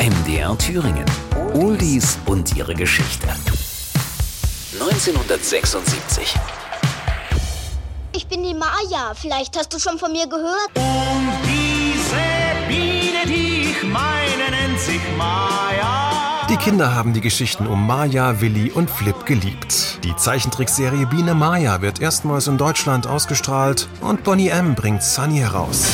MDR Thüringen. Oldies und ihre Geschichte. 1976. Ich bin die Maya. Vielleicht hast du schon von mir gehört. Und diese Biene, die ich meine, nennt sich Maya. Die Kinder haben die Geschichten um Maya, Willi und Flip geliebt. Die Zeichentrickserie Biene Maya wird erstmals in Deutschland ausgestrahlt und Bonnie M. bringt Sunny heraus.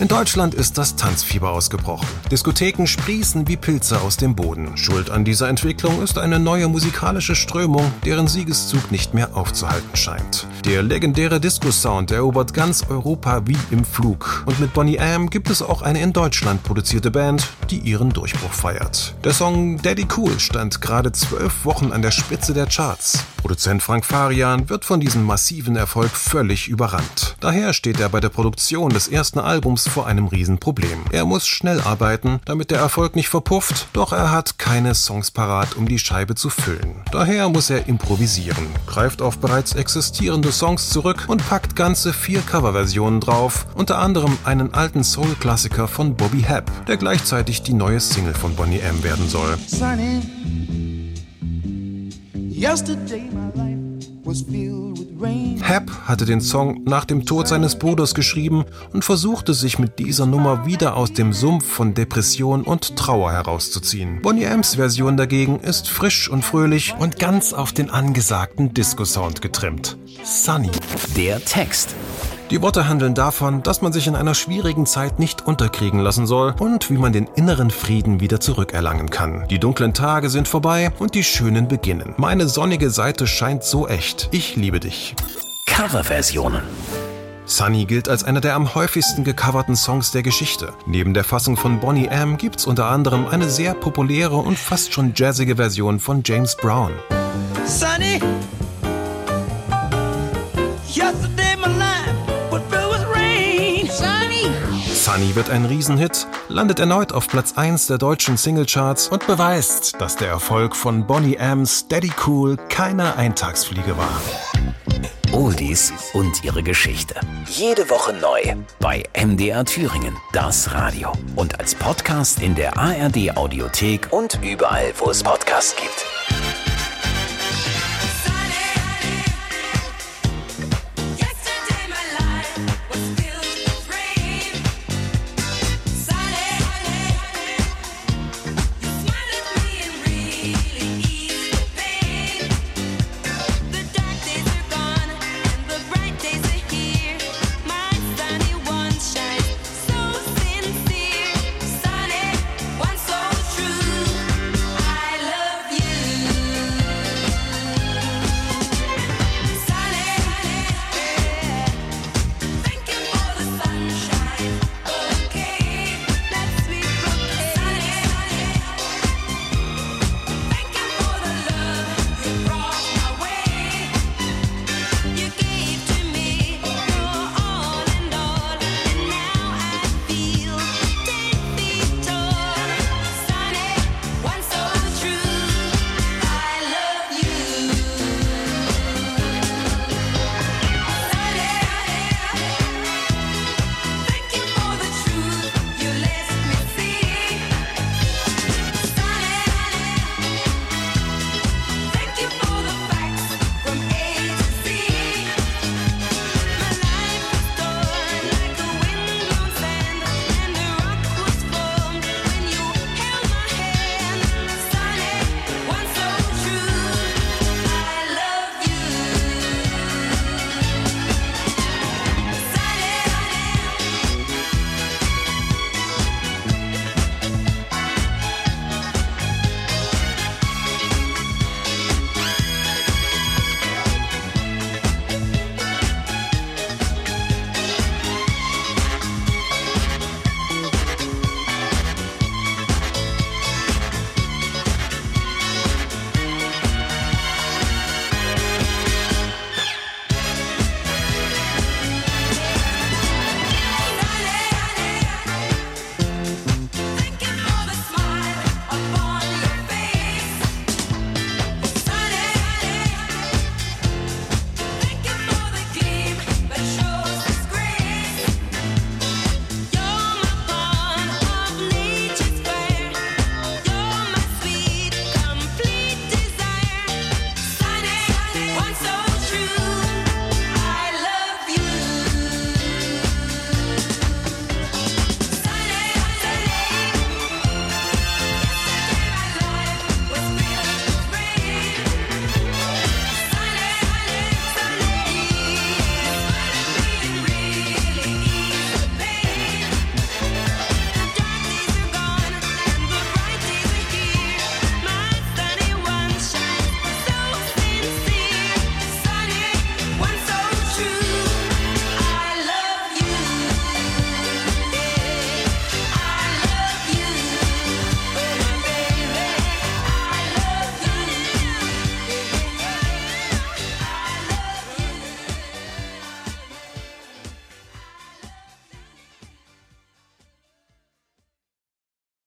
In Deutschland ist das Tanzfieber ausgebrochen. Diskotheken sprießen wie Pilze aus dem Boden. Schuld an dieser Entwicklung ist eine neue musikalische Strömung, deren Siegeszug nicht mehr aufzuhalten scheint. Der legendäre Disco-Sound erobert ganz Europa wie im Flug. Und mit Bonnie M gibt es auch eine in Deutschland produzierte Band, die ihren Durchbruch feiert. Der Song Daddy Cool stand gerade zwölf Wochen an der Spitze der Charts. Produzent Frank Farian wird von diesem massiven Erfolg völlig überrannt. Daher steht er bei der Produktion des ersten Albums vor einem Riesenproblem. Er muss schnell arbeiten, damit der Erfolg nicht verpufft, doch er hat keine Songs parat, um die Scheibe zu füllen. Daher muss er improvisieren, greift auf bereits existierende Songs zurück und packt ganze vier Coverversionen drauf, unter anderem einen alten Soul-Klassiker von Bobby Hebb, der gleichzeitig die neue Single von Bonnie M werden soll. Sunny. Yesterday my life Hebb hatte den Song nach dem Tod seines Bruders geschrieben und versuchte sich mit dieser Nummer wieder aus dem Sumpf von Depression und Trauer herauszuziehen. Bonnie M's Version dagegen ist frisch und fröhlich und ganz auf den angesagten Disco-Sound getrimmt. Sunny. Der Text. Die Worte handeln davon, dass man sich in einer schwierigen Zeit nicht unterkriegen lassen soll und wie man den inneren Frieden wieder zurückerlangen kann. Die dunklen Tage sind vorbei und die schönen beginnen. Meine sonnige Seite scheint so echt. Ich liebe dich. Coverversionen. Sunny gilt als einer der am häufigsten gecoverten Songs der Geschichte. Neben der Fassung von Bonnie M gibt's unter anderem eine sehr populäre und fast schon jazzige Version von James Brown. Sunny. Yesterday Sunny wird ein Riesenhit, landet erneut auf Platz 1 der deutschen Singlecharts und beweist, dass der Erfolg von Bonnie M's Daddy Cool keine Eintagsfliege war. Oldies und ihre Geschichte. Jede Woche neu bei MDR Thüringen, das Radio. Und als Podcast in der ARD Audiothek und überall, wo es Podcasts gibt.